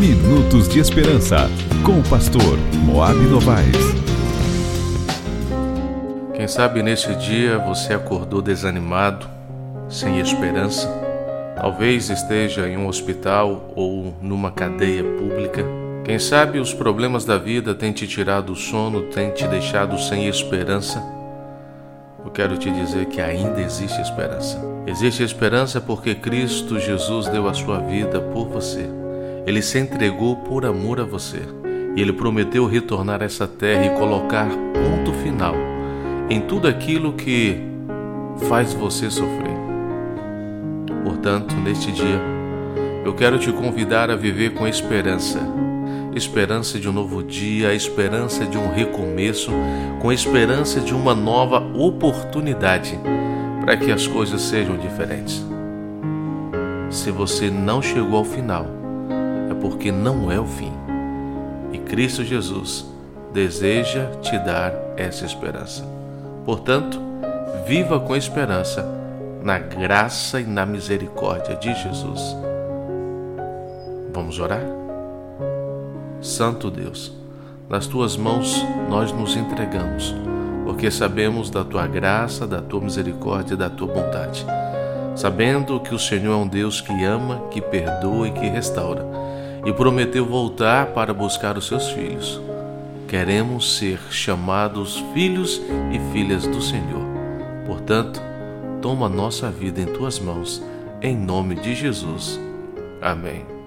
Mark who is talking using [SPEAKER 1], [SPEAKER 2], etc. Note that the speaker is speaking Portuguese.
[SPEAKER 1] Minutos de Esperança, com o pastor Moab Novaes.
[SPEAKER 2] Quem sabe neste dia você acordou desanimado, sem esperança? Talvez esteja em um hospital ou numa cadeia pública. Quem sabe os problemas da vida têm te tirado o sono, têm te deixado sem esperança? Eu quero te dizer que ainda existe esperança. Existe esperança porque Cristo Jesus deu a sua vida por você. Ele se entregou por amor a você e ele prometeu retornar a essa terra e colocar ponto final em tudo aquilo que faz você sofrer. Portanto, neste dia, eu quero te convidar a viver com esperança. Esperança de um novo dia, esperança de um recomeço, com esperança de uma nova oportunidade para que as coisas sejam diferentes. Se você não chegou ao final, porque não é o fim. E Cristo Jesus deseja te dar essa esperança. Portanto, viva com esperança na graça e na misericórdia de Jesus. Vamos orar? Santo Deus, nas tuas mãos nós nos entregamos, porque sabemos da tua graça, da tua misericórdia e da tua bondade. Sabendo que o Senhor é um Deus que ama, que perdoa e que restaura e prometeu voltar para buscar os seus filhos. Queremos ser chamados filhos e filhas do Senhor. Portanto, toma nossa vida em tuas mãos, em nome de Jesus. Amém.